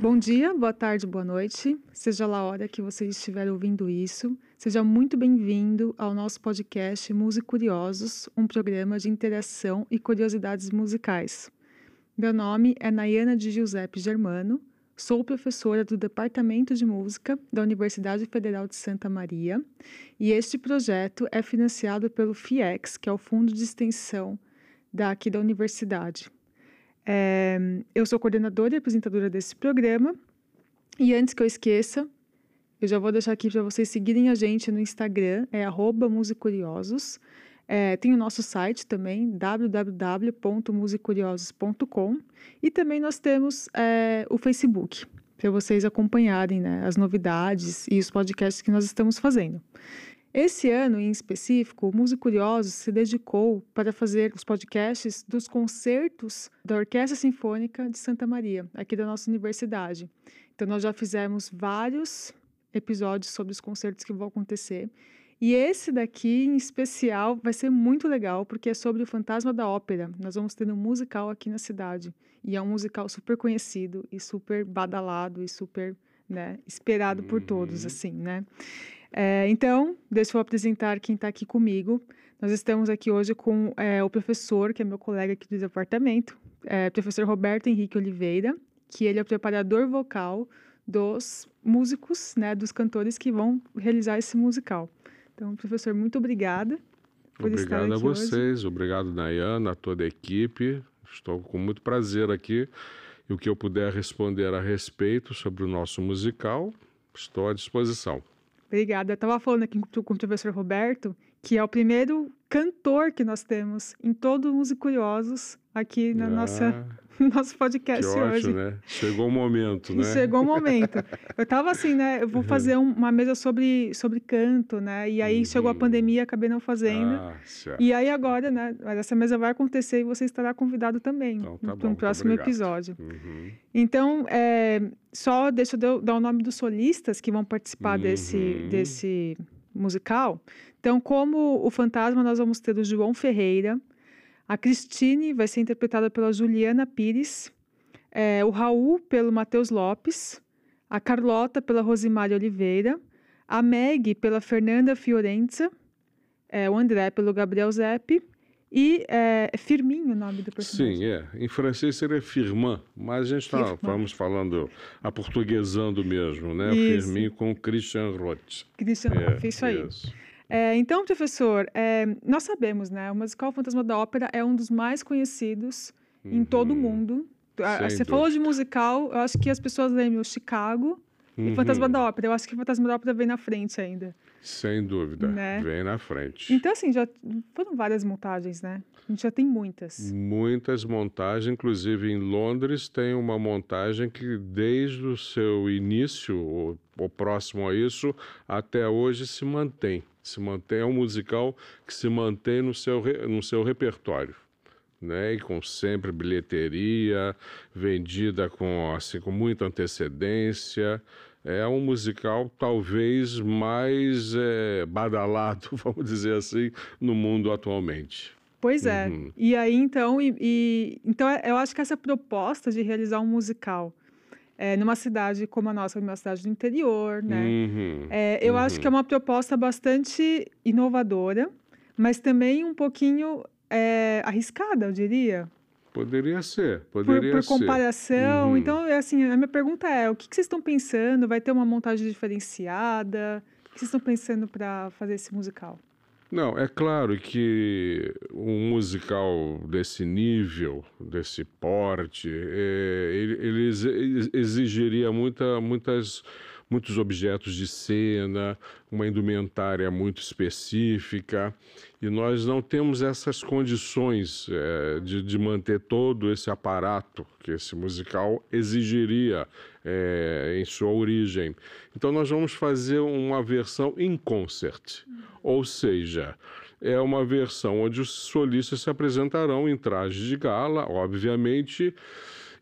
Bom dia, boa tarde, boa noite. Seja lá a hora que você estiver ouvindo isso, seja muito bem-vindo ao nosso podcast Música Curiosos, um programa de interação e curiosidades musicais. Meu nome é Nayana de Giuseppe Germano, sou professora do Departamento de Música da Universidade Federal de Santa Maria e este projeto é financiado pelo FIEX, que é o Fundo de Extensão daqui da universidade. É, eu sou coordenadora e apresentadora desse programa. E antes que eu esqueça, eu já vou deixar aqui para vocês seguirem a gente no Instagram, é musicuriosos. É, tem o nosso site também, www.musicuriosos.com. E também nós temos é, o Facebook, para vocês acompanharem né, as novidades e os podcasts que nós estamos fazendo. Esse ano, em específico, o Músico Curioso se dedicou para fazer os podcasts dos concertos da Orquestra Sinfônica de Santa Maria, aqui da nossa universidade. Então, nós já fizemos vários episódios sobre os concertos que vão acontecer. E esse daqui, em especial, vai ser muito legal, porque é sobre o Fantasma da Ópera. Nós vamos ter um musical aqui na cidade. E é um musical super conhecido e super badalado e super né, esperado por todos, uhum. assim, né? É, então, deixa eu apresentar quem está aqui comigo. Nós estamos aqui hoje com é, o professor, que é meu colega aqui do departamento, é, professor Roberto Henrique Oliveira, que ele é o preparador vocal dos músicos, né, dos cantores que vão realizar esse musical. Então, professor, muito obrigada por Obrigado estar aqui a vocês, hoje. obrigado, Nayana, a toda a equipe. Estou com muito prazer aqui. E o que eu puder responder a respeito sobre o nosso musical, estou à disposição. Obrigada. Eu estava falando aqui com o professor Roberto, que é o primeiro cantor que nós temos em todo Música Curiosos aqui na ah, nossa nosso podcast que hoje. Ótimo, né? Chegou o momento, né? Chegou o momento. Eu estava assim, né? Eu vou fazer um, uma mesa sobre, sobre canto, né? E aí uhum. chegou a pandemia, acabei não fazendo. Ah, e aí agora, né? Essa mesa vai acontecer e você estará convidado também então, tá para um próximo episódio. Uhum. Então, é, só deixa eu dar o nome dos solistas que vão participar uhum. desse, desse musical. Então, como o fantasma, nós vamos ter o João Ferreira, a Cristine vai ser interpretada pela Juliana Pires, é, o Raul pelo Matheus Lopes, a Carlota pela Rosimari Oliveira, a Meg pela Fernanda Fiorenza, é, o André pelo Gabriel Zepp e é, Firmin o nome do personagem. Sim, é. Em francês seria Firmin, mas a gente está vamos falando a portuguesando mesmo, né? Isso. Firmin com Christian Roth. Christian Roth, é, isso aí. Isso. É, então, professor, é, nós sabemos, né? O musical Fantasma da Ópera é um dos mais conhecidos uhum. em todo o mundo. Sem Você dúvida. falou de musical, eu acho que as pessoas lembram Chicago uhum. e Fantasma da Ópera. Eu acho que Fantasma da Ópera vem na frente ainda. Sem dúvida, né? vem na frente. Então, assim, já foram várias montagens, né? A gente já tem muitas. Muitas montagens, inclusive em Londres tem uma montagem que desde o seu início, ou, ou próximo a isso, até hoje se mantém se mantém, é um musical que se mantém no seu, no seu repertório. Né, e com sempre bilheteria vendida com assim com muita antecedência é um musical talvez mais é, badalado vamos dizer assim no mundo atualmente pois é uhum. e aí então e, e, então eu acho que essa proposta de realizar um musical é, numa cidade como a nossa, uma cidade do interior, né? Uhum, é, eu uhum. acho que é uma proposta bastante inovadora, mas também um pouquinho é, arriscada, eu diria. Poderia ser, poderia por, por comparação. Uhum. Então, é assim, a minha pergunta é: o que, que vocês estão pensando? Vai ter uma montagem diferenciada? O que vocês estão pensando para fazer esse musical? Não, é claro que um musical desse nível, desse porte, é, ele, ele exigiria muita, muitas muitos objetos de cena, uma indumentária muito específica, e nós não temos essas condições é, de, de, manter todo esse aparato que esse musical exigiria é, em sua origem. Então, nós vamos fazer uma versão em concert, ou seja, é uma versão onde os solistas se apresentarão em trajes de gala, obviamente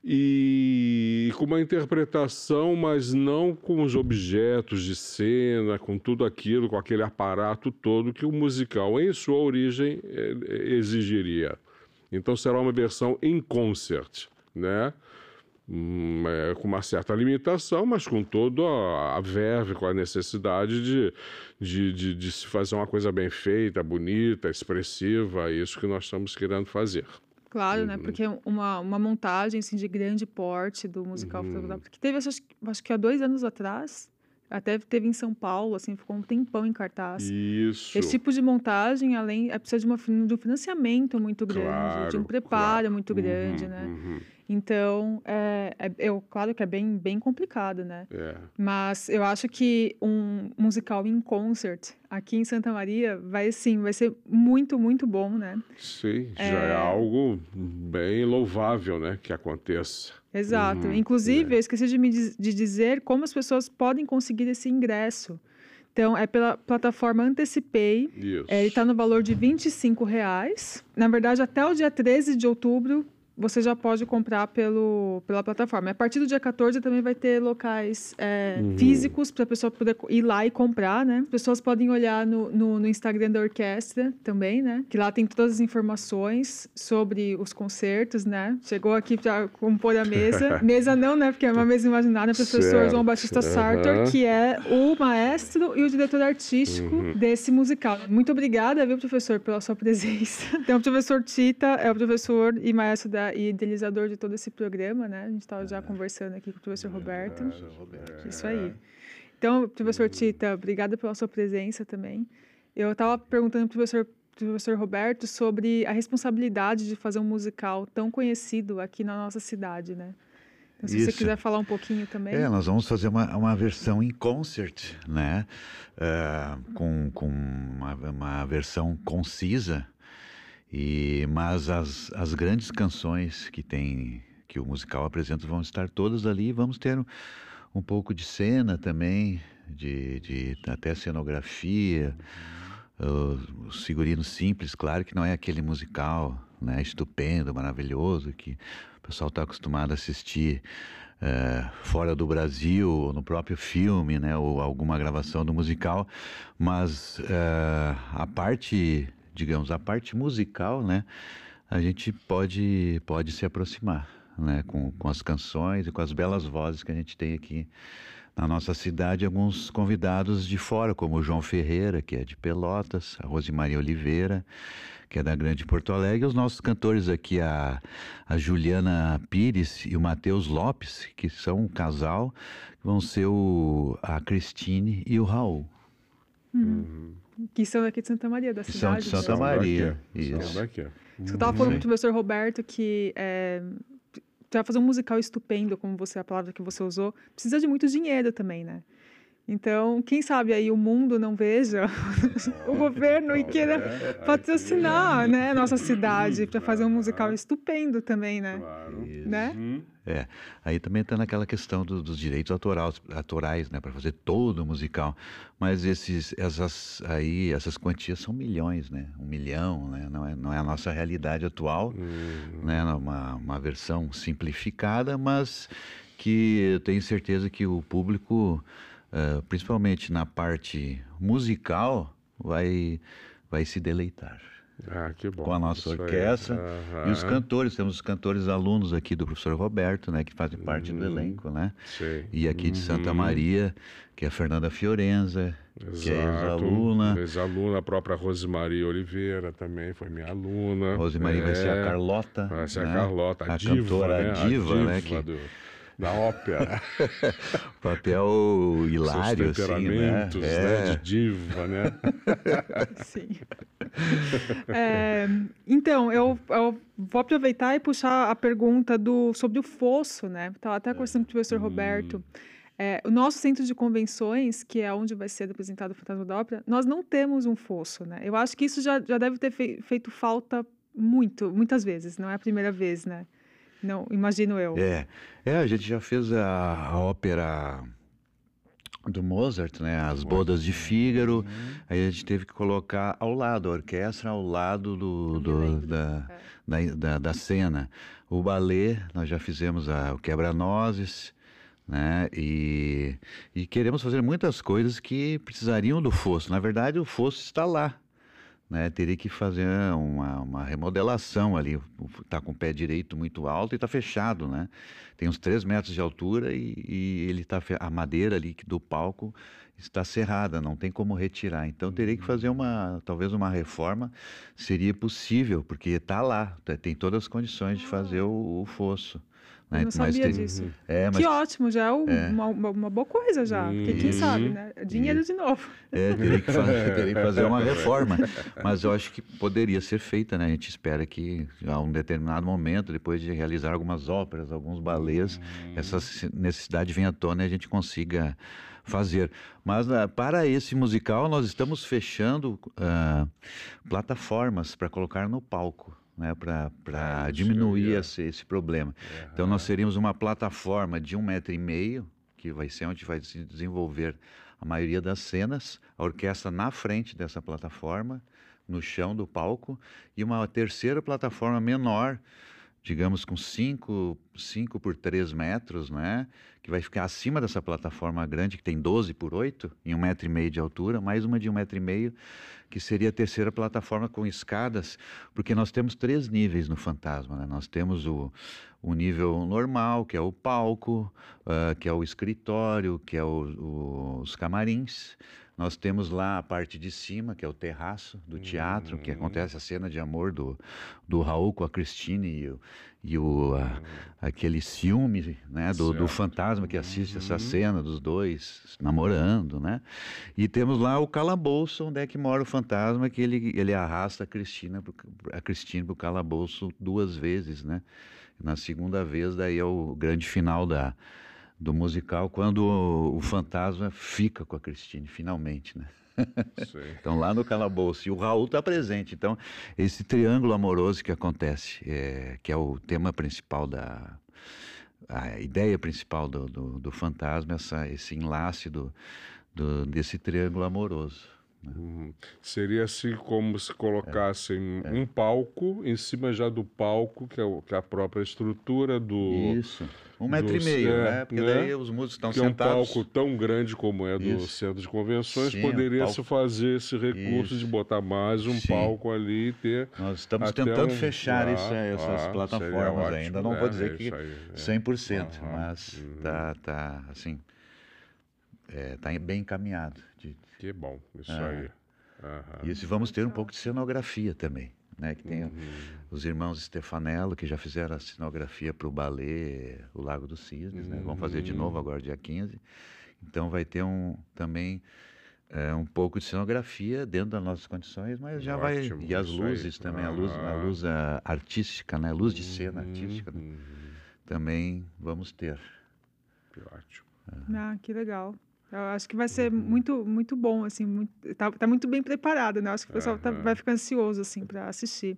e com uma interpretação, mas não com os objetos de cena, com tudo aquilo, com aquele aparato todo que o musical, em sua origem, eh, exigiria. Então será uma versão em concert, né? Hum, é, com uma certa limitação, mas com toda a verve, com a necessidade de, de, de, de, se fazer uma coisa bem feita, bonita, expressiva, é isso que nós estamos querendo fazer. Claro, né? uhum. né? Porque uma, uma montagem assim, de grande porte do musical uhum. que teve, acho, acho que há dois anos atrás, até teve em São Paulo, assim, ficou um tempão em cartaz. Isso. Esse tipo de montagem, além, é precisa de, uma, de um financiamento muito grande, claro, de um preparo claro. muito grande, uhum, né? Uhum. Então, é, é, eu, claro que é bem, bem complicado, né? É. Mas eu acho que um musical em concert aqui em Santa Maria vai, sim, vai ser muito, muito bom, né? Sim, já é, é algo bem louvável, né? Que aconteça. Exato. Uhum, Inclusive, é. eu esqueci de, me de dizer como as pessoas podem conseguir esse ingresso. Então, é pela plataforma Antecipei. Isso. É, ele está no valor de R$ reais. Na verdade, até o dia 13 de outubro, você já pode comprar pelo, pela plataforma. A partir do dia 14 também vai ter locais é, uhum. físicos para a pessoa poder ir lá e comprar, né? As pessoas podem olhar no, no, no, Instagram da orquestra também, né? Que lá tem todas as informações sobre os concertos, né? Chegou aqui para compor a mesa. mesa não, né? Porque é uma mesa imaginária. Professor certo. João Batista Sartor, uhum. que é o maestro e o diretor artístico uhum. desse musical. Muito obrigada, viu, professor, pela sua presença. Então, o professor Tita é o professor e maestro da e idealizador de todo esse programa, né? A gente estava já é. conversando aqui com o professor Roberto. Roberto. Isso aí. Então, professor Tita, obrigada pela sua presença também. Eu estava perguntando para o professor, professor Roberto sobre a responsabilidade de fazer um musical tão conhecido aqui na nossa cidade, né? Então, se Isso. você quiser falar um pouquinho também. É, nós vamos fazer uma, uma versão em concert, né? Uh, com, com uma, uma versão concisa e, mas as, as grandes canções que tem que o musical apresenta vão estar todas ali. Vamos ter um, um pouco de cena também, de, de até cenografia, uhum. os figurinos simples. Claro que não é aquele musical, né, estupendo, maravilhoso que o pessoal está acostumado a assistir. É, fora do Brasil, no próprio filme, né, ou alguma gravação do musical, mas é, a parte digamos, a parte musical, né, a gente pode, pode se aproximar, né, com, com as canções e com as belas vozes que a gente tem aqui na nossa cidade alguns convidados de fora, como o João Ferreira, que é de Pelotas, a Rosemaria Oliveira, que é da Grande Porto Alegre, e os nossos cantores aqui, a, a Juliana Pires e o Matheus Lopes, que são um casal, vão ser o, a Cristine e o Raul. Uhum. Que são daqui de Santa Maria, da cidade. São de Santa Maria, isso. São daqui. Isso que eu estava falando com o professor Roberto, que é, para fazer um musical estupendo, como você a palavra que você usou, precisa de muito dinheiro também, né? Então, quem sabe aí o mundo não veja o governo e queira patrocinar né, a nossa cidade para fazer um musical estupendo também, né? Claro. Né? Uhum. É, aí também está naquela questão do, dos direitos autorais, autorais né, para fazer todo o musical. Mas esses, essas, aí, essas quantias são milhões, né? Um milhão, né? Não é, não é a nossa realidade atual, uhum. né? Uma, uma versão simplificada, mas que eu tenho certeza que o público, uh, principalmente na parte musical, vai, vai se deleitar. Ah, que bom. Com a nossa Isso orquestra. Uhum. E os cantores, temos os cantores alunos aqui do professor Roberto, né? Que fazem parte uhum. do elenco, né? Sim. E aqui de Santa uhum. Maria, que é a Fernanda Fiorenza, Exato. que é ex-aluna. Ex-aluna, a própria Rosemaria Oliveira também foi minha aluna. Rosemaria é. vai ser a é. Carlota. Vai ser né? a Carlota, a, a diva, cantora né? diva, a né? diva né? Que... Do da ópera. Papel hilário, Seus temperamentos, assim, né? né? De diva, né? Sim. É, então, eu, eu, vou aproveitar e puxar a pergunta do, sobre o fosso, né? Estava até conversando com o professor hum. Roberto. É, o nosso centro de convenções, que é onde vai ser apresentado o Fantasma da Ópera, nós não temos um fosso, né? Eu acho que isso já, já deve ter fei, feito falta muito, muitas vezes, não é a primeira vez, né? Não, imagino eu. É, é a gente já fez a, a ópera do Mozart, né? As bodas de Fígaro. Uhum. Aí a gente teve que colocar ao lado, a orquestra ao lado do, do da, é. da, da, da, cena. O balé, nós já fizemos a, o quebra-nozes, né? E, e queremos fazer muitas coisas que precisariam do fosso. Na verdade, o fosso está lá, né, teria que fazer uma, uma remodelação ali. Está com o pé direito muito alto e está fechado, né? Tem uns 3 metros de altura e, e ele tá a madeira ali do palco está cerrada, não tem como retirar. Então teria que fazer uma, talvez uma reforma, seria possível, porque está lá, tem todas as condições de fazer o, o fosso. Né? Eu não sabia tem... disso. É, mas... Que ótimo, já é, um, é. Uma, uma, boa coisa já. Porque quem sabe, né? Dinheiro de novo. É, teria que, fazer, teria que fazer uma reforma. Mas eu acho que poderia ser feita, né? A gente espera que a um determinado momento, depois de realizar algumas óperas, alguns balés, hum. essa necessidade venha à tona e a gente consiga fazer. Mas uh, para esse musical, nós estamos fechando uh, plataformas para colocar no palco né, para ah, diminuir esse, esse, problema. Uhum. Então, nós seríamos uma plataforma de um metro e meio, que vai ser onde vai se desenvolver a maioria das cenas, a orquestra na frente dessa plataforma, no chão do palco, e uma terceira plataforma menor, digamos com 5 por 3 metros, né? que vai ficar acima dessa plataforma grande, que tem 12 por 8, em um metro e meio de altura, mais uma de um metro e meio, que seria a terceira plataforma com escadas, porque nós temos três níveis no Fantasma. Né? Nós temos o, o nível normal, que é o palco, uh, que é o escritório, que é o, o, os camarins. Nós temos lá a parte de cima, que é o terraço do teatro, uhum. que acontece a cena de amor do, do Raul com a Cristine e o, e o a, uhum. aquele ciúme né, do, do fantasma que assiste uhum. essa cena dos dois namorando, né? E temos lá o calabouço, onde é que mora o fantasma, que ele, ele arrasta a Cristina a Cristine para o calabouço duas vezes, né? Na segunda vez, daí é o grande final da, do musical, quando o, o fantasma fica com a Cristine, finalmente, né? então, lá no calabouço. E o Raul está presente. Então, esse triângulo amoroso que acontece, é, que é o tema principal da. A ideia principal do, do, do fantasma, essa, esse enlace do, do, desse triângulo amoroso. Uhum. Seria assim como se colocassem é, é. um palco em cima já do palco, que é, o, que é a própria estrutura do. Isso. Um metro do, e meio, é, né? Porque né? daí os músicos estão que sentados. é um palco tão grande como é do Isso. centro de convenções, Sim, poderia se fazer esse recurso Isso. de botar mais um Sim. palco ali e ter. Nós estamos tentando um... fechar ah, isso, essas ah, plataformas ótimo, ainda. Não né? vou dizer que aí, 100%, é. mas uhum. tá, tá assim. É, tá bem encaminhado. De... Que bom, isso ah. aí. Uhum. Isso, vamos ter um pouco de cenografia também né? Que tem uhum. os irmãos Stefanello, que já fizeram a cenografia para o balé O Lago dos Cisnes, né? Vão fazer de novo uhum. agora, dia 15. Então vai ter um também é, um pouco de cenografia dentro das nossas condições, mas já Ótimo, vai... E as luzes aí. também, a luz, a luz a artística, né? Luz de cena artística. Né? Uhum. Também vamos ter. Que ótimo. Ah, que legal. Eu acho que vai ser uhum. muito, muito bom, assim, muito, tá, tá muito bem preparado, né? Eu acho que o pessoal uhum. tá, vai ficar ansioso, assim, para assistir.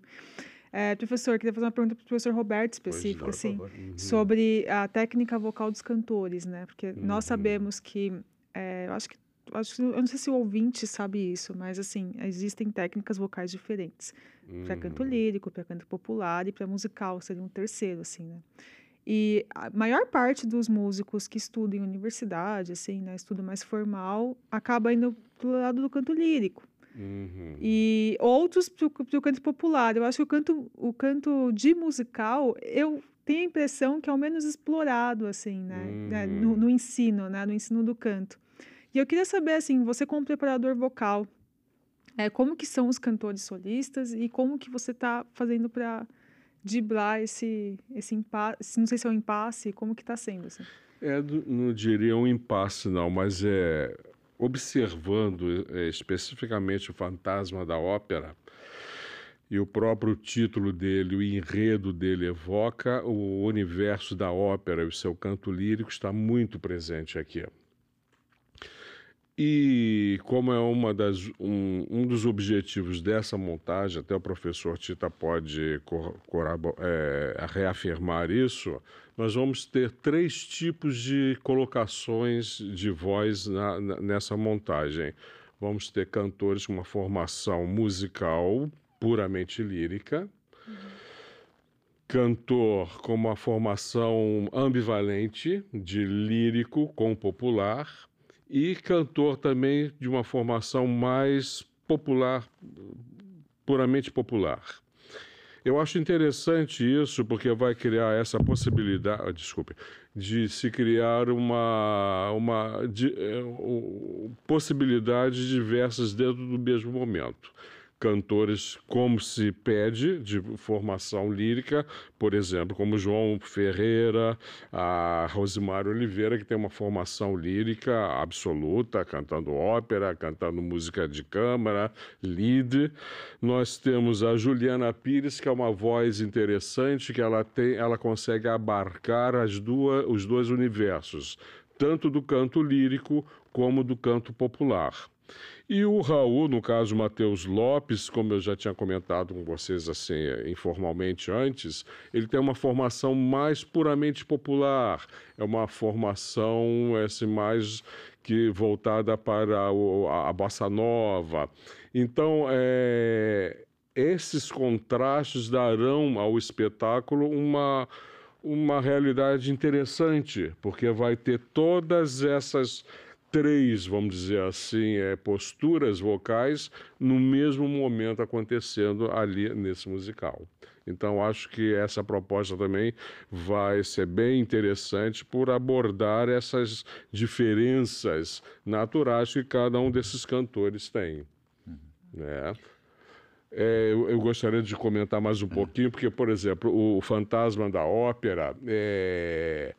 É, professor, queria fazer uma pergunta para o professor Roberto específica, assim, uhum. sobre a técnica vocal dos cantores, né? Porque nós uhum. sabemos que, é, eu acho que, acho eu não sei se o ouvinte sabe isso, mas assim, existem técnicas vocais diferentes. Para canto uhum. lírico, para canto popular e para musical, seria um terceiro, assim, né? E a maior parte dos músicos que estudam em universidade, assim, né, estudo mais formal, acaba indo pro lado do canto lírico. Uhum. E outros pro, pro canto popular. Eu acho que o canto, o canto de musical, eu tenho a impressão que é o menos explorado, assim, né, né uhum. no, no, ensino, né, no ensino do canto. E eu queria saber, assim, você como preparador vocal, é, como que são os cantores solistas e como que você está fazendo para driblar esse, esse impasse, não sei se é um impasse, como que está sendo? Assim? É, não diria um impasse não, mas é observando é, especificamente o fantasma da ópera, e o próprio título dele, o enredo dele evoca o universo da ópera e o seu canto lírico está muito presente aqui. E como é uma das, um, um dos objetivos dessa montagem, até o professor Tita pode é, reafirmar isso, nós vamos ter três tipos de colocações de voz na, na, nessa montagem. Vamos ter cantores com uma formação musical puramente lírica, cantor com uma formação ambivalente de lírico com popular e cantor também de uma formação mais popular, puramente popular. Eu acho interessante isso porque vai criar essa possibilidade, ah, desculpe, de se criar uma, uma de, é, possibilidades diversas dentro do mesmo momento cantores como se pede de formação lírica, por exemplo, como João Ferreira, a Rosemary Oliveira, que tem uma formação lírica absoluta, cantando ópera, cantando música de câmara, lead. Nós temos a Juliana Pires, que é uma voz interessante, que ela tem, ela consegue abarcar as duas, os dois universos, tanto do canto lírico como do canto popular. E o Raul, no caso Matheus Lopes, como eu já tinha comentado com vocês assim informalmente antes, ele tem uma formação mais puramente popular, é uma formação assim, mais que voltada para a, a bossa nova. Então, é, esses contrastes darão ao espetáculo uma uma realidade interessante, porque vai ter todas essas três, vamos dizer assim, é, posturas vocais no mesmo momento acontecendo ali nesse musical. Então, acho que essa proposta também vai ser bem interessante por abordar essas diferenças naturais que cada um desses cantores tem. Uhum. Né? É, eu, eu, gostaria de comentar mais um pouquinho, porque, por exemplo, o Fantasma da Ópera é,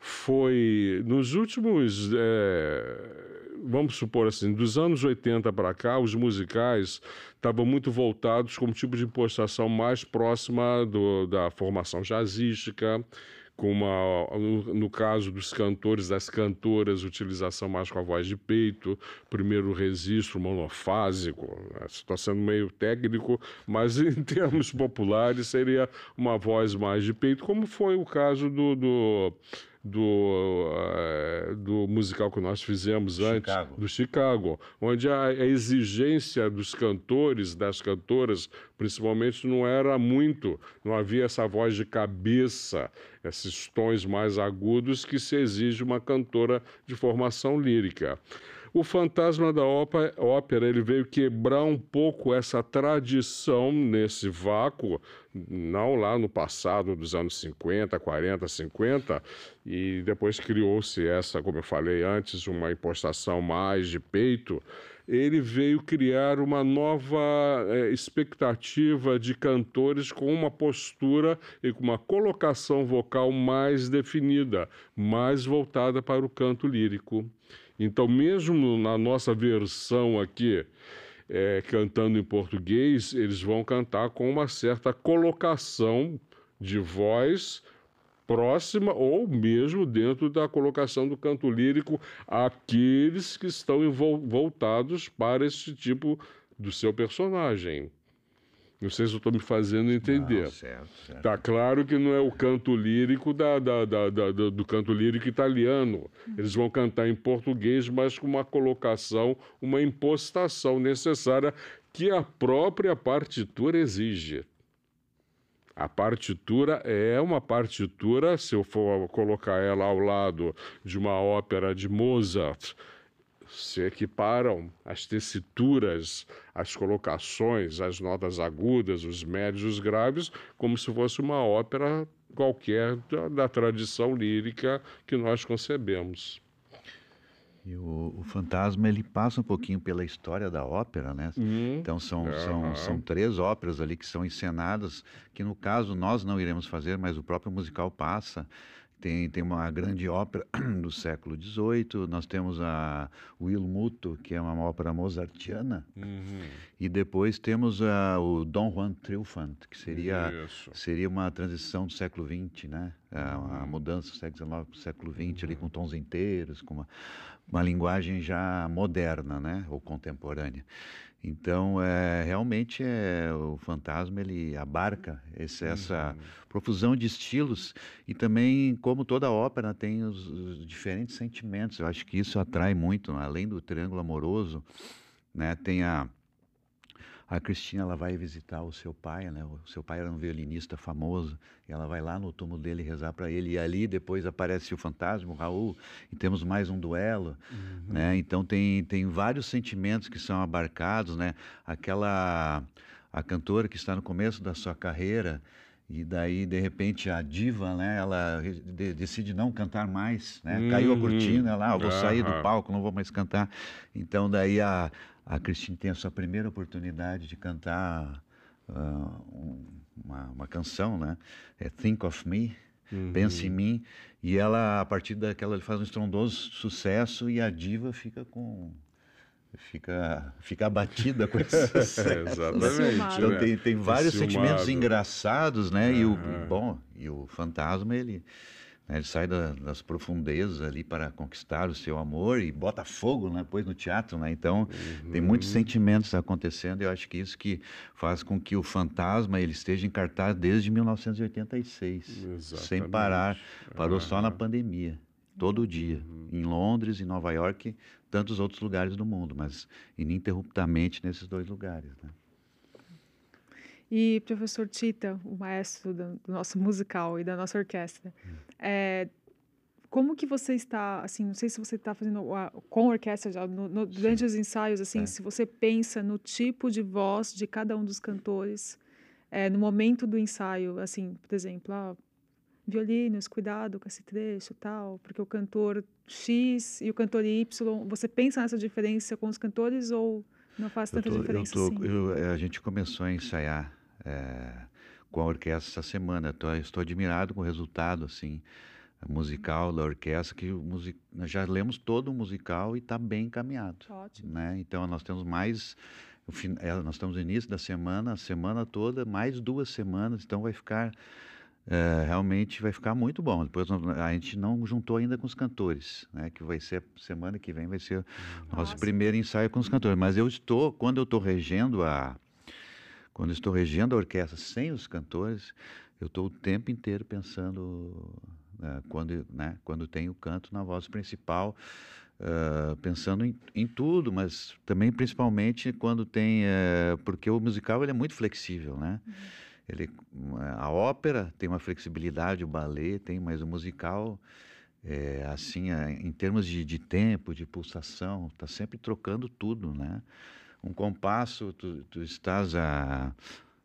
foi nos últimos, é, vamos supor assim, dos anos 80 para cá, os musicais estavam muito voltados como tipo de impostação mais próxima do, da formação jazzística, com uma, no, no, caso dos cantores, das cantoras, utilização mais com a voz de peito, primeiro registro monofásico, estou sendo meio técnico, mas em termos populares seria uma voz mais de peito, como foi o caso do, do do, uh, do musical que nós fizemos antes, do Chicago, onde a, a, exigência dos cantores, das cantoras, principalmente, não era muito, não havia essa voz de cabeça, esses tons mais agudos que se exige uma cantora de formação lírica. O Fantasma da Ópera ele veio quebrar um pouco essa tradição nesse vácuo, não lá no passado dos anos 50, 40, 50, e depois criou-se essa, como eu falei antes, uma impostação mais de peito. Ele veio criar uma nova é, expectativa de cantores com uma postura e com uma colocação vocal mais definida, mais voltada para o canto lírico. Então, mesmo na nossa versão aqui, é, cantando em português, eles vão cantar com uma certa colocação de voz próxima ou mesmo dentro da colocação do canto lírico aqueles que estão voltados para esse tipo do seu personagem. Não sei se eu estou me fazendo entender. Não, certo, certo. Tá claro que não é o canto lírico da, da, da, da, do canto lírico italiano. Eles vão cantar em português, mas com uma colocação, uma impostação necessária que a própria partitura exige. A partitura é uma partitura, se eu for colocar ela ao lado de uma ópera de Mozart, se equiparam as tessituras, as colocações, as notas agudas, os médios, os graves, como se fosse uma ópera qualquer da, da tradição lírica que nós concebemos. E o, o, fantasma ele passa um pouquinho pela história da ópera, né? Hum, então são, são, são três óperas ali que são encenadas, que no caso nós não iremos fazer, mas o próprio musical passa. Tem, tem uma grande ópera do século XVIII, nós temos a Will Muto, que é uma ópera mozartiana, uhum. e depois temos a, o Dom Juan Triunfant, que seria, seria uma transição do século XX, né? A, a mudança do século XIX para o século XX, ali com tons inteiros, com uma, uma linguagem já moderna, né? Ou contemporânea. Então, é, realmente, é, o fantasma ele abarca esse, essa uhum. profusão de estilos e também, como toda ópera, tem os, os, diferentes sentimentos. Eu acho que isso atrai muito, além do triângulo amoroso, né? Tem a a Cristina ela vai visitar o seu pai, né? O seu pai era um violinista famoso, e ela vai lá no túmulo dele rezar para ele. E ali depois aparece o fantasma, o Raul, e temos mais um duelo, uhum. né? Então tem tem vários sentimentos que são abarcados, né? Aquela a cantora que está no começo da sua carreira e daí de repente a diva, né, ela de, decide não cantar mais, né? Uhum. Caiu a cortina lá, ah, vou sair do palco, não vou mais cantar. Então daí a a Cristina tem a sua primeira oportunidade de cantar uh, uma, uma canção, né? É Think of Me. Uhum. Pense em mim. E ela, a partir daquela, ele faz um estrondoso sucesso e a diva fica com fica, fica abatida com esse sucesso. exatamente. Então tem, tem vários sentimentos engraçados, né? Uhum. E o bom, e o fantasma ele né? Ele sai da, das profundezas ali para conquistar o seu amor e bota fogo né, depois no teatro. Né? Então, uhum. tem muitos sentimentos acontecendo e eu acho que isso que faz com que o fantasma ele esteja em cartaz desde 1986, Exatamente. sem parar. Parou uhum. só na pandemia todo dia, uhum. em Londres, em Nova York, tantos outros lugares do mundo, mas ininterruptamente nesses dois lugares. Né? E professor Tita, o maestro do, do nosso musical e da nossa orquestra, é, como que você está, assim, não sei se você está fazendo a, com a orquestra já, no, no, durante os ensaios, assim, é. se você pensa no tipo de voz de cada um dos cantores, é, no momento do ensaio, assim, por exemplo, ah, violinos, cuidado com esse trecho tal, porque o cantor X e o cantor Y, você pensa nessa diferença com os cantores ou não faz tanta tô, diferença eu tô, assim? Eu, é, a gente começou a ensaiar é, com a orquestra essa semana. Tô, estou admirado com o resultado assim musical da orquestra que music... já lemos todo o musical e está bem encaminhado. Ótimo. Né? Então nós temos mais é, nós estamos no início da semana, a semana toda, mais duas semanas, então vai ficar é, realmente vai ficar muito bom. Depois a gente não juntou ainda com os cantores, né? Que vai ser semana que vem vai ser o nosso primeiro ensaio com os cantores. Mas eu estou quando eu estou regendo a quando estou regendo a orquestra sem os cantores, eu estou o tempo inteiro pensando uh, quando, né, quando tem o canto na voz principal, uh, pensando em, em, tudo, mas também principalmente quando tem, uh, porque o musical ele é muito flexível, né? Uhum. Ele, a ópera tem uma flexibilidade, o ballet tem, mas o musical é, assim, em termos de, de tempo, de pulsação, está sempre trocando tudo, né? Um compasso, tu, tu estás, a,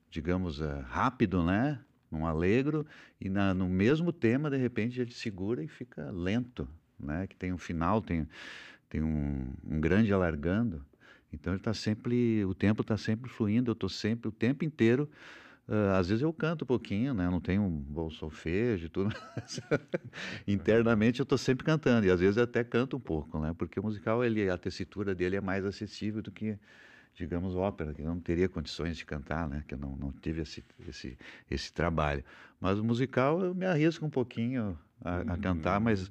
digamos, a, rápido, né? Um alegro, e na, no mesmo tema, de repente, ele segura e fica lento, né? Que tem um final, tem, tem um, um grande alargando. Então ele está sempre, o tempo está sempre fluindo, eu estou sempre, o tempo inteiro, uh, às vezes eu canto um pouquinho, né? Não tenho um bom solfejo e tudo, mas internamente eu estou sempre cantando, e às vezes até canto um pouco, né? Porque o musical, ele, a tessitura dele é mais acessível do que digamos, ópera, que eu não teria condições de cantar, né? Que eu não, não tive esse, esse, esse trabalho. Mas o musical eu me arrisco um pouquinho a, a cantar, mas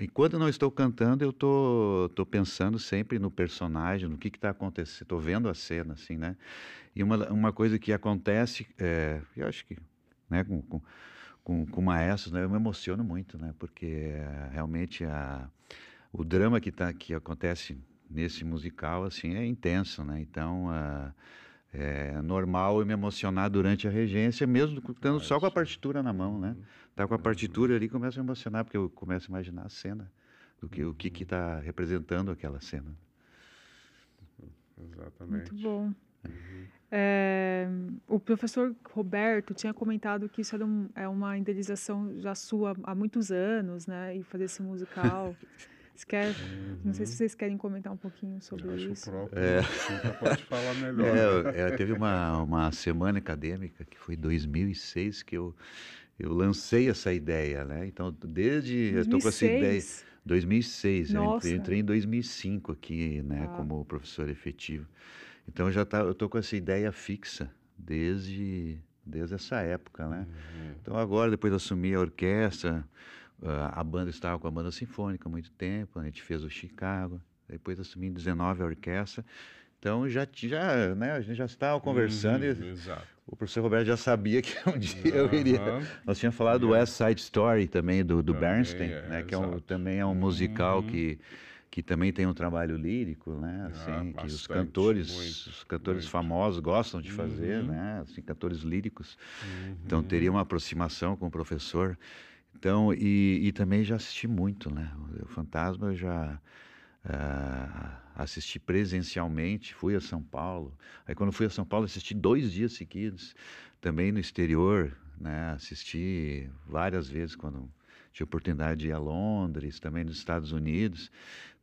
enquanto não estou cantando, eu tô, tô pensando sempre no personagem, no que está acontecendo, estou vendo a cena, assim, né? E uma, uma coisa que acontece, é, eu acho que, né, com, com, com, com maestros, né, eu me emociono muito, né? Porque é, realmente a, o drama que, tá, que acontece nesse musical assim é intenso, né? Então uh, é normal eu me emocionar durante a regência, mesmo estando só com a partitura na mão, né? Uhum. Tá com a partitura ali começa a emocionar porque eu começo a imaginar a cena do que o que que está representando aquela cena. Exatamente. Muito bom. Uhum. É, o professor Roberto tinha comentado que isso era um, é uma indenização já sua há muitos anos, né? E fazer esse musical. Você quer, uhum. Não sei se uhum. vocês querem comentar um pouquinho sobre Eu isso. Acho o próprio é. pode falar melhor. É, é, teve uma, uma semana acadêmica, que foi 2006, que eu, eu lancei essa ideia, né? Então, desde... 2006? Eu estou com essa ideia... 2006, Nossa. eu entrei em 2005 aqui, né, ah. como professor efetivo. Então, eu já tá, eu estou com essa ideia fixa desde, desde essa época, né? Uhum. Então, agora, depois de assumir a orquestra a banda estava com a banda sinfônica há muito tempo, a gente fez o Chicago, depois assumi em 19 a orquestra. Então já, já, né, a gente já estava conversando uhum, e exato. o professor Roberto já sabia que um dia uhum. eu iria. Nós tínhamos falado do West Side Story também, do, do também, Bernstein, é, né, que é um, também é um musical uhum. que, que também tem um trabalho lírico, né? Assim, ah, que bastante, os cantores, muito, os cantores muito. famosos gostam de fazer, uhum. né? Assim, cantores líricos. Então uhum. teria uma aproximação com o professor. Então, e, e também já assisti muito, né? O Fantasma eu já. Uh, assisti presencialmente, fui a São Paulo. Aí quando fui a São Paulo assisti dois dias seguidos, também no exterior, né? Assisti várias vezes quando tive oportunidade de ir a Londres, também nos Estados Unidos.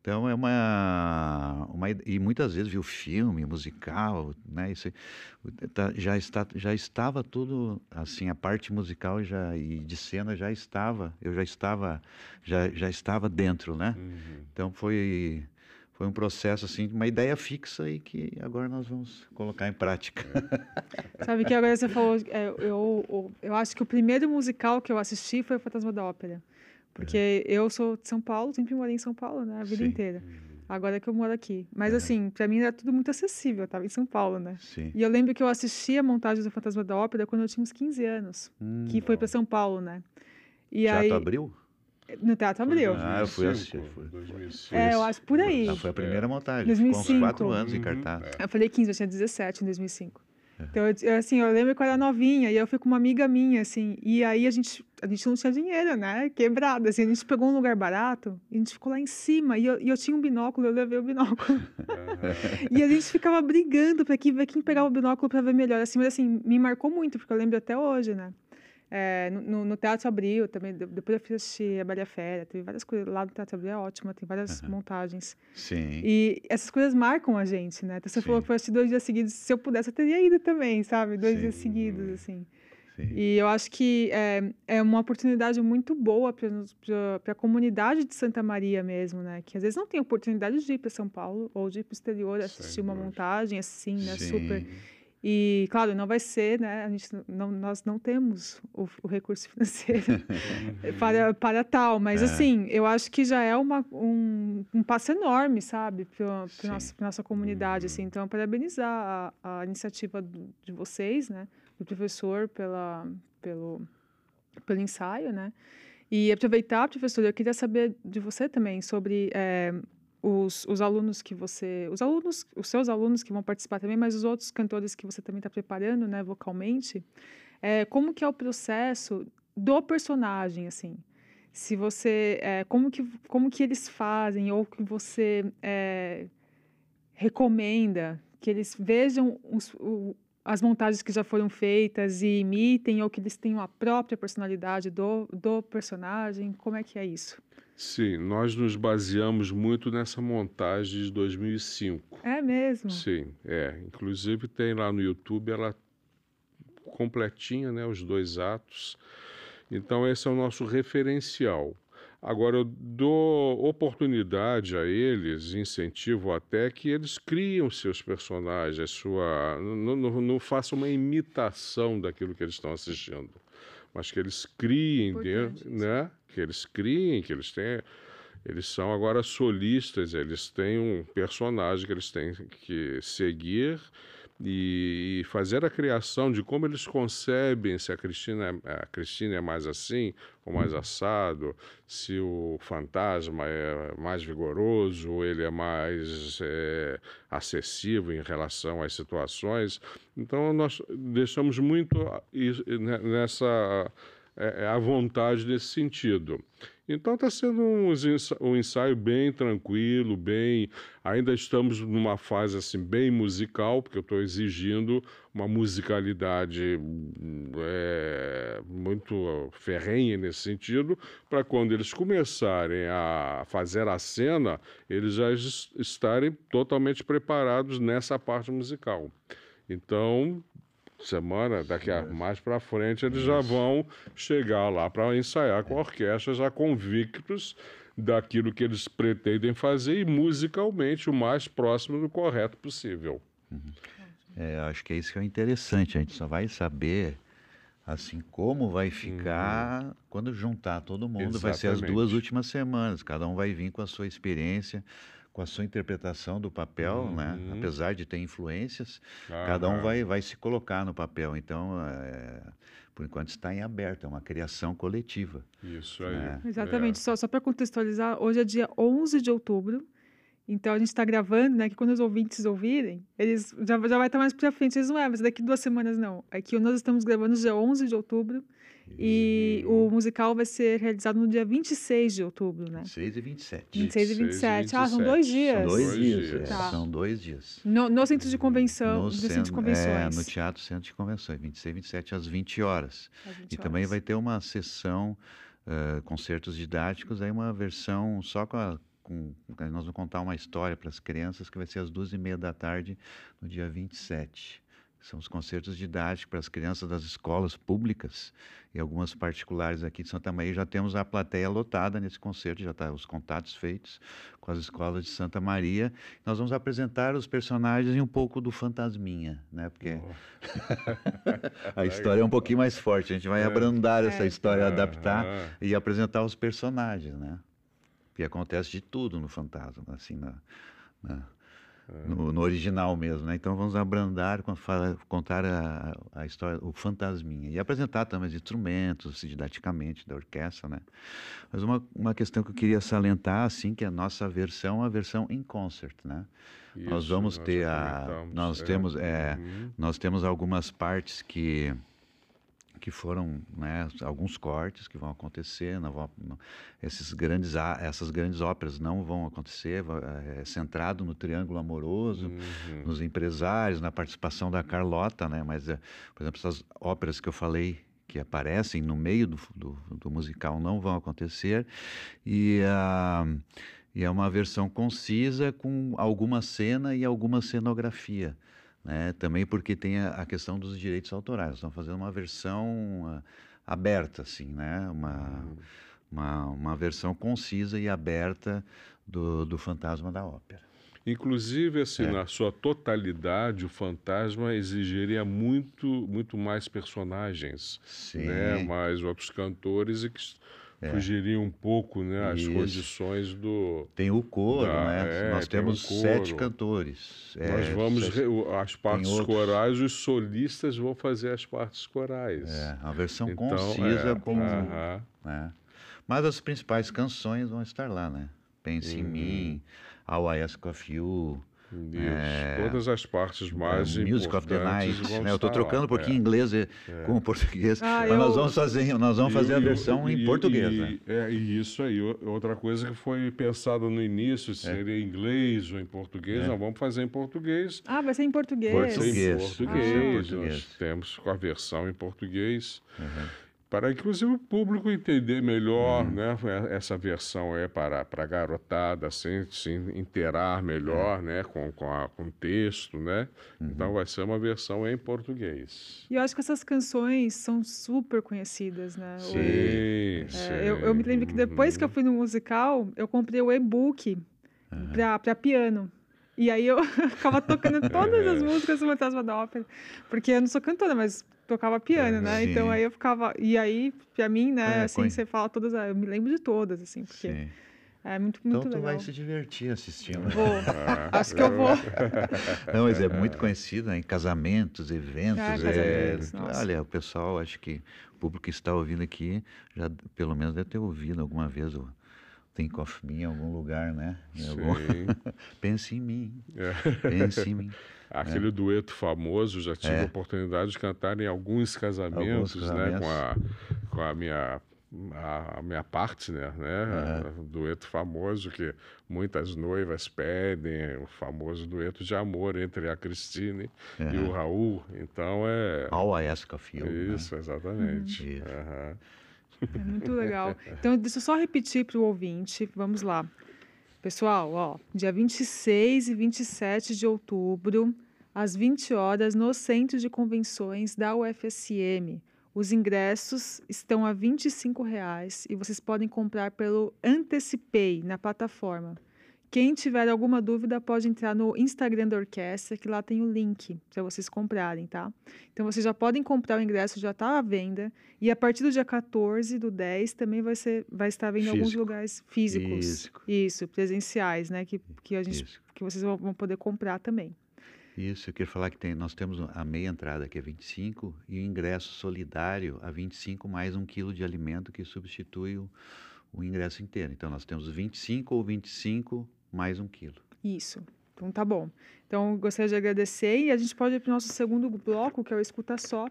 Então é uma, uma e muitas vezes viu filme, musical, né? Isso tá, já está já estava tudo assim a parte musical já e de cena já estava, eu já estava já, já estava dentro, né? Uhum. Então foi foi um processo assim, uma ideia fixa e que agora nós vamos colocar em prática. É. Sabe que agora você falou, é, eu, eu, eu acho que o primeiro musical que eu assisti foi o Fantasma da Ópera. Porque é. eu sou de São Paulo, sempre morei em São Paulo, né? A vida Sim. inteira. Agora que eu moro aqui. Mas, assim, para mim era tudo muito acessível. Eu tava em São Paulo, né? Sim. E eu lembro que eu assisti a montagem do Fantasma da Ópera quando eu tinha uns 15 anos. Hum, que foi para São Paulo, né? E Teatro aí... Abril? No Teatro Abril. Ah, eu fui assistir. Foi. 2006. É, eu acho por aí. Ah, foi a primeira montagem. 2005. Ficou uns quatro anos em cartaz. Eu falei 15, eu tinha 17 em 2005. Então, eu, assim, eu lembro que eu era novinha e eu fui com uma amiga minha, assim, e aí a gente, a gente não tinha dinheiro, né? Quebrado, assim, a gente pegou um lugar barato e a gente ficou lá em cima e eu, e eu tinha um binóculo, eu levei o binóculo. e a gente ficava brigando para quem, ver quem pegava o binóculo para ver melhor, assim, mas assim, me marcou muito, porque eu lembro até hoje, né? É, no, no, Teatro Abril também, depois eu fiz assistir a Maria Fera, teve várias coisas. Lá no Teatro Abril é ótimo, tem várias uhum. montagens. Sim. E essas coisas marcam a gente, né? Então você Sim. falou que foi assistir dois dias seguidos. Se eu pudesse, eu teria ido também, sabe? Dois Sim. dias seguidos, assim. Sim. E eu acho que é, é uma oportunidade muito boa para a comunidade de Santa Maria mesmo, né? Que às vezes não tem oportunidade de ir para São Paulo ou de ir para o exterior assistir uma montagem assim, né? Super e, claro, não vai ser, né? A gente não, nós não temos o, o recurso financeiro para, para tal, mas, é. assim, eu acho que já é uma, um, um passo enorme, sabe, para a nossa, nossa comunidade, assim. Então, parabenizar a, a iniciativa do, de vocês, né? Do professor pela, pelo, pelo ensaio, né? E aproveitar, professor, eu queria saber de você também sobre é, os, os alunos que você, os alunos, os seus alunos que vão participar também, mas os outros cantores que você também está preparando, né, vocalmente, é, como que é o processo do personagem, assim? Se você, é, como que, como que eles fazem ou que você é, recomenda que eles vejam os, o, as montagens que já foram feitas e imitem ou que eles tenham a própria personalidade do, do personagem? Como é que é isso? Sim, nós nos baseamos muito nessa montagem de 2005. É mesmo? Sim, é. Inclusive tem lá no YouTube ela completinha, né, os dois atos. Então esse é o nosso referencial. Agora, eu dou oportunidade a eles, incentivo até que eles criem seus personagens, sua, não, não, não façam uma imitação daquilo que eles estão assistindo mas que eles criem, dentro, né? Que eles criem, que eles tenham. Eles são agora solistas, eles têm um personagem que eles têm que seguir e, fazer a criação de como eles concebem se a Cristina, a Cristina é mais assim ou mais assado, se o fantasma é mais vigoroso, ele é mais é, acessível em relação às situações. Então nós deixamos muito nessa é, é à vontade nesse sentido. Então está sendo um, um, ensaio bem tranquilo, bem. Ainda estamos numa fase assim bem musical, porque eu estou exigindo uma musicalidade é, muito ferrenha nesse sentido, para quando eles começarem a fazer a cena, eles já estarem totalmente preparados nessa parte musical. Então, semana, daqui a mais para frente, eles já vão chegar lá para ensaiar com a orquestra, já convictos daquilo que eles pretendem fazer e musicalmente o mais próximo do correto possível. Uhum. É, acho que é isso que é interessante, a gente só vai saber assim como vai ficar uhum. quando juntar todo mundo, Exatamente. vai ser as duas últimas semanas, cada um vai vir com a sua experiência, com a sua interpretação do papel, né? uhum. né? Apesar de ter influências, cada um vai, vai se colocar no papel. Então, é, por enquanto está em aberto, é uma criação coletiva. Isso aí. Né? Exatamente. É. Só, só para contextualizar, hoje é dia 11 de outubro Então a gente está gravando, né? Que quando os ouvintes ouvirem, eles já, já vai estar mais para frente. Eles não é, mas daqui duas semanas não. Aqui nós estamos gravando dia 11 de outubro. E o musical vai ser realizado no dia 26 de outubro, né? 26 e 27. 26 e 26 27. Ah, são dois dias. São dois Dois dias. dias. é, Tá. São dois dias. No, no centro de convenção, no, centro, de centro- convenções. É, no Teatro Centro de Convenções, 26 e 27 às 20 horas. às 20 E também horas. vai ter uma sessão, eh, concertos didáticos, aí uma versão só com a. Com, nós vamos contar uma história para as crianças que vai ser às duas e meia da tarde, no dia 27. São os concertos didáticos para as crianças das escolas públicas e algumas particulares aqui de Santa Maria. Já temos a plateia lotada nesse concerto, já está os contatos feitos com as escolas de Santa Maria. Nós vamos apresentar os personagens e um pouco do fantasminha, né? Porque a história é um pouquinho mais forte. A gente vai abrandar essa É. história, adaptar e apresentar os personagens, né? Porque acontece de tudo no fantasma, assim, na, na- no, no original mesmo, né? Então vamos abrandar, contar a, a história, o fantasminha. E apresentar também os instrumentos, didaticamente, da orquestra, né? Mas uma, uma questão que eu queria salientar, assim, que a nossa versão é a versão em concert, né? nós Isso, vamos nós ter a... Nós é. temos... É, Uhum. nós temos algumas partes que que foram né, alguns cortes que vão acontecer não vão, não- esses grandes essas grandes óperas não vão acontecer é centrado no triângulo amoroso Uhum. nos empresários na participação da Carlota né mas é, por exemplo essas óperas que eu falei que aparecem no meio do, do, do musical não vão acontecer e a e é uma versão concisa com alguma cena e alguma cenografia né? Também porque tem a, a questão dos direitos autorais. Estamos fazendo uma versão ah, aberta, assim, né? Uma, uma, uma versão concisa e aberta do, do Fantasma da Ópera. Inclusive, assim, É. na sua totalidade, o fantasma exigiria muito, muito mais personagens, Sim. né? Mais outros cantores e que s- fugiriam um pouco, né? As Isso. condições do... Tem o coro, Da- né? é, Nós temos sete cantores. Nós É, vamos... sete- As partes outros. corais, os solistas vão fazer as partes corais. É, a versão Então, concisa é, com... aham. né? Mas as principais canções vão estar lá, né? Pense Uhum. em mim, How I Ask of You, Isso. É. Todas as partes mais é, Music of the Night, né? Eu estou trocando um pouquinho É. inglês e- com o português, Ah, mas nós vamos fazer, nós vamos fazer a versão e- em e- português, e, né? É, e isso aí. Outra coisa que foi pensado no É. início, se seria em inglês ou em português, nós vamos fazer em português. Ah, vai ser em português. Português. Em Ah. português. Português. Nós temos com a versão em português. Para inclusive o público entender melhor, Uhum. né? Essa versão é para para a garotada assim, se inteirar melhor, né? Com, com, a, com o texto, né? Uhum. Então vai ser uma versão em português. E eu acho que essas canções são super conhecidas, né? O- Sim, É, sim. eu, eu me lembro que depois que eu Uhum. fui no musical, eu comprei o e-book pra, pra piano. E aí eu ficava tocando todas É. as músicas do Fantasma da Ópera. Porque eu não sou cantora, mas tocava piano, né? Sim. Então aí eu ficava. E aí, pra mim, né, É, assim, conhe- você fala todas. Eu me lembro de todas, assim, porque Sim. é muito, Então muito tu legal. vai se divertir assistindo. Vou. Ah, Acho que eu vou. Não, mas é muito conhecido né, em casamentos, eventos. Ah, é, casamentos, nossa. olha, o pessoal, acho que o público que está ouvindo aqui já pelo menos deve ter ouvido alguma vez o Think of Me em algum lugar, né? Em algum- Sim. Pense em mim, É. pense em mim. Aquele dueto famoso, já tive É. a oportunidade de cantar em alguns casamentos, Alguns né? casamentos. Com a, com a minha a, minha partner, né? Um dueto famoso que muitas noivas pedem, o famoso dueto de amor entre a Cristine e o Raul. Então é All I Ask of You. né? isso, exatamente. Isso. É muito legal. Então, deixa eu só repetir para o ouvinte. Vamos lá. Pessoal, ó, dia 26 e 27 de outubro, às 20 horas, no Centro de Convenções da UFSM. Os ingressos estão a 25 reais e vocês podem comprar pelo Antecipei, na plataforma. Quem tiver alguma dúvida pode entrar no Instagram da orquestra, que lá tem o link para vocês comprarem, tá? Então vocês já podem comprar o ingresso, já está à venda. E a partir do dia 14 do 10 também vai, ser, vai estar vendo alguns lugares físicos. Físico. Isso, presenciais, né? Que, que, a gente, que vocês vão, vão poder comprar também. Isso, eu queria falar que tem, nós temos a meia entrada que é 25 e o ingresso solidário a 25 mais um quilo de alimento que substitui o, o ingresso inteiro. Então nós temos 25 ou 25 mais um quilo. Isso. Então tá bom. Então gostaria de agradecer e a gente pode ir para o nosso segundo bloco, que é o Escuta Só,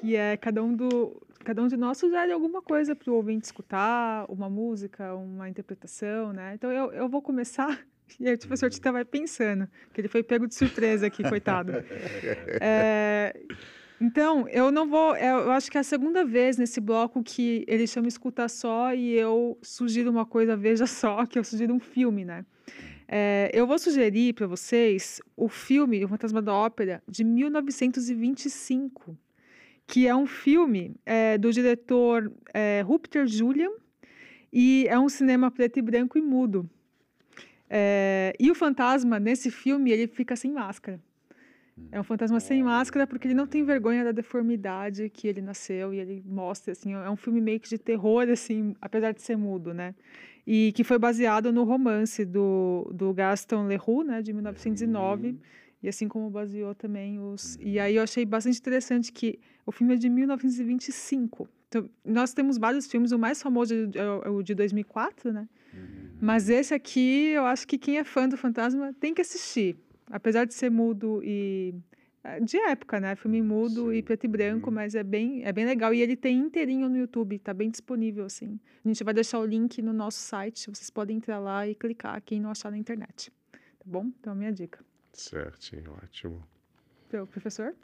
que é cada um do cada um de nós sugere alguma coisa para o ouvinte escutar, uma música, uma interpretação, né? Então eu, eu vou começar e aí o professor Tita vai pensando, que ele foi pego de surpresa aqui, coitado. É, então, eu não vou. É, eu acho que é a segunda vez nesse bloco que ele chama Escuta Só e eu sugiro uma coisa, veja só, que eu sugiro um filme, né? É, eu vou sugerir para vocês o filme O Fantasma da Ópera de 1925, que é um filme é, do diretor é, Rupert Julian e é um cinema preto e branco e mudo. É, e o fantasma, nesse filme, ele fica sem máscara. É um fantasma sem máscara porque ele não tem vergonha da deformidade que ele nasceu e ele mostra, assim, é um filme meio que de terror, assim, apesar de ser mudo, né? E que foi baseado no romance do, do Gaston Leroux, né, de 1909, uhum. e assim como baseou também os... E aí eu achei bastante interessante que o filme é de 1925. Então, nós temos vários filmes, o mais famoso é o de 2004, né? Uhum. Mas esse aqui, eu acho que quem é fã do Fantasma tem que assistir apesar de ser mudo e é, de época, né? Filme mudo Sim. e preto e branco, uhum. mas é bem, é bem legal. E ele tem inteirinho no YouTube, tá bem disponível, assim. A gente vai deixar o link no nosso site, vocês podem entrar lá e clicar quem não achar na internet. Tá bom? Então, a minha dica. Certinho, ótimo. Então, professor?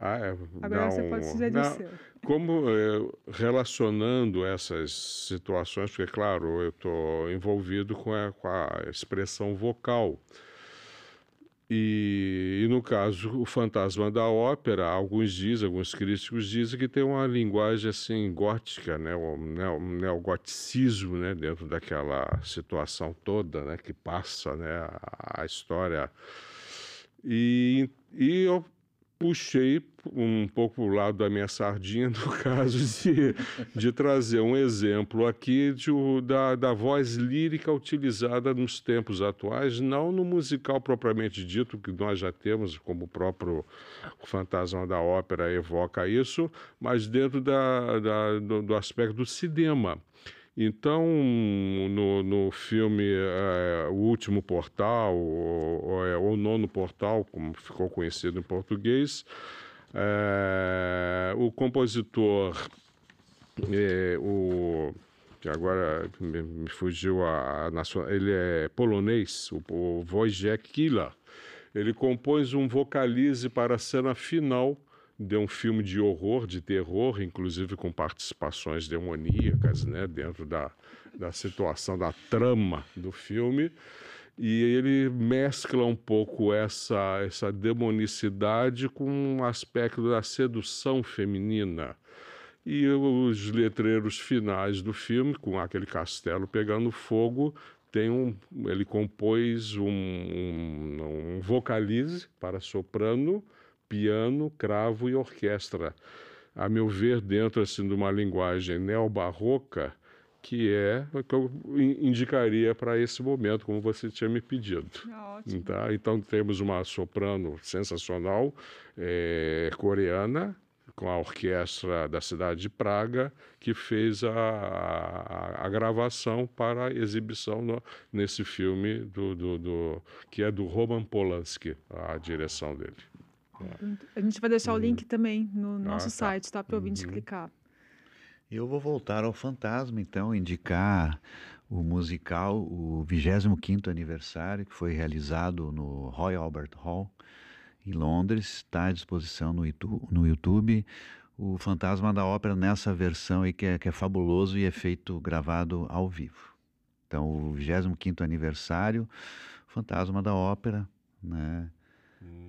Ah, é. Agora não, você pode sugerir não, seu. Como é, relacionando essas situações, porque, claro, eu estou envolvido com a, com a expressão vocal. E, e, no caso, o fantasma da ópera, alguns dizem, alguns críticos dizem que tem uma linguagem assim gótica, né, o neo, neogoticismo, né, dentro daquela situação toda, né, que passa, né, a, a história. E, e eu puxei um pouco o lado da minha sardinha no caso de, de trazer um exemplo aqui de, da, da voz lírica utilizada nos tempos atuais, não no musical propriamente dito, que nós já temos, como o próprio Fantasma da Ópera evoca isso, mas dentro da, da do, do aspecto do cinema. Então, no, no filme é, O Último Portal, ou, ou, é, O Nono Portal, como ficou conhecido em português, é, o compositor, é, o que agora me, me fugiu a, a ele é polonês, o, o Wojciech Killa, ele compôs um vocalize para a cena final de um filme de horror, de terror, inclusive com participações demoníacas, né, dentro da, da situação, da trama do filme. E ele mescla um pouco essa, essa demonicidade com um aspecto da sedução feminina. E os letreiros finais do filme, com aquele castelo pegando fogo, tem um, ele compôs um, um, um vocalize para soprano, piano, cravo e orquestra. A meu ver, dentro assim, de uma linguagem neobarroca, que é o que eu indicaria para esse momento, como você tinha me pedido. Ótimo. Tá? Então, temos uma soprano sensacional, é, coreana, com a orquestra da cidade de Praga, que fez a, a, a gravação para a exibição no, nesse filme do, do, do, que é do Roman Polanski, a direção dele. A gente vai deixar uhum. o link também no ah, nosso tá. site, tá? Para o ouvinte uhum. clicar. Eu vou voltar ao Fantasma, então, indicar o musical, o 25º aniversário, que foi realizado no Royal Albert Hall, em Londres. Está à disposição no YouTube, no YouTube. O Fantasma da Ópera nessa versão aí que é, que é fabuloso e é feito, gravado ao vivo. Então, o 25º aniversário, Fantasma da Ópera, né?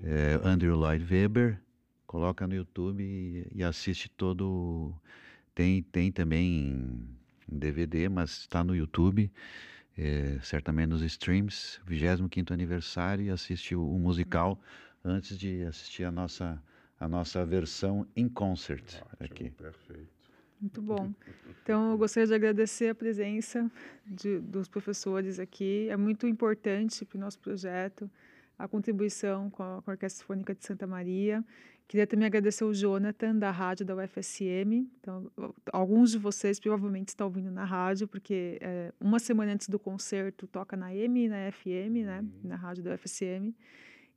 É, Andrew Lloyd Webber, coloca no YouTube e, e, assiste todo. Tem, tem também em DVD, mas está no YouTube, é, certamente nos streams, 25 aniversário, e assiste o, o, musical antes de assistir a nossa, a nossa versão em concert Ótimo, aqui. Perfeito. Muito bom. Então, eu gostaria de agradecer a presença de, dos professores aqui. É muito importante para o nosso projeto a contribuição com a, com a Orquestra Sinfônica de Santa Maria, Queria também agradecer o Jonathan, da rádio da UFSM. Então, alguns de vocês provavelmente estão ouvindo na rádio, porque é, uma semana antes do concerto toca na M e na FM, né? Uhum. Na rádio da UFSM.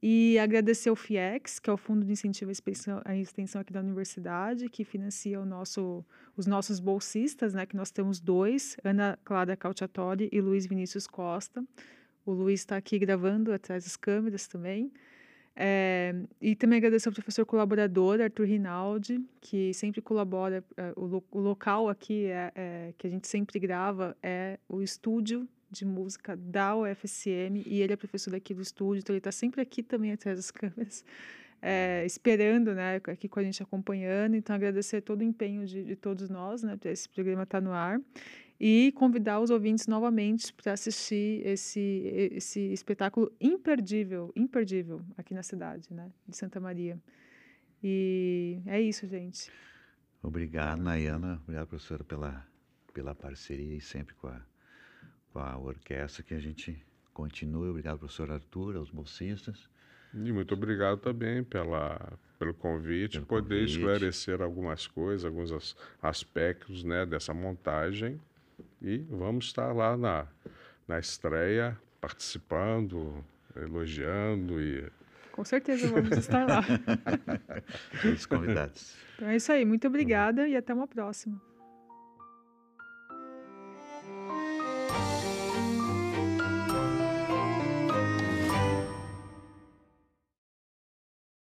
E agradecer o FIEX, que é o Fundo de Incentivo à Extensão, à Extensão aqui da universidade, que financia o nosso, os nossos bolsistas, né? Que nós temos dois, Ana Clara Cautiatori e Luiz Vinícius Costa. O Luiz está aqui gravando atrás das câmeras também. É, e também agradecer ao professor colaborador, Arthur Rinaldi, que sempre colabora. É, o, o, local aqui é, é, que a gente sempre grava é o estúdio de música da UFSM, e ele é professor aqui do estúdio, então ele está sempre aqui também atrás das câmeras, é, esperando, né, aqui com a gente acompanhando. Então, agradecer todo o empenho de, de todos nós, né, para esse programa estar tá no ar e convidar os ouvintes novamente para assistir esse, esse espetáculo imperdível, imperdível aqui na cidade, né, de Santa Maria. E é isso, gente. Obrigado, Nayana. Obrigado, professora, pela, pela parceria e sempre com a, com a orquestra que a gente continue. Obrigado, professor Arthur, aos bolsistas. E muito obrigado também pela, pelo convite, pelo poder convite. esclarecer algumas coisas, alguns aspectos né, dessa montagem e vamos estar lá na, na estreia, participando, elogiando e. Com certeza vamos estar lá. Os convidados. Então é isso aí. Muito obrigada e até uma próxima.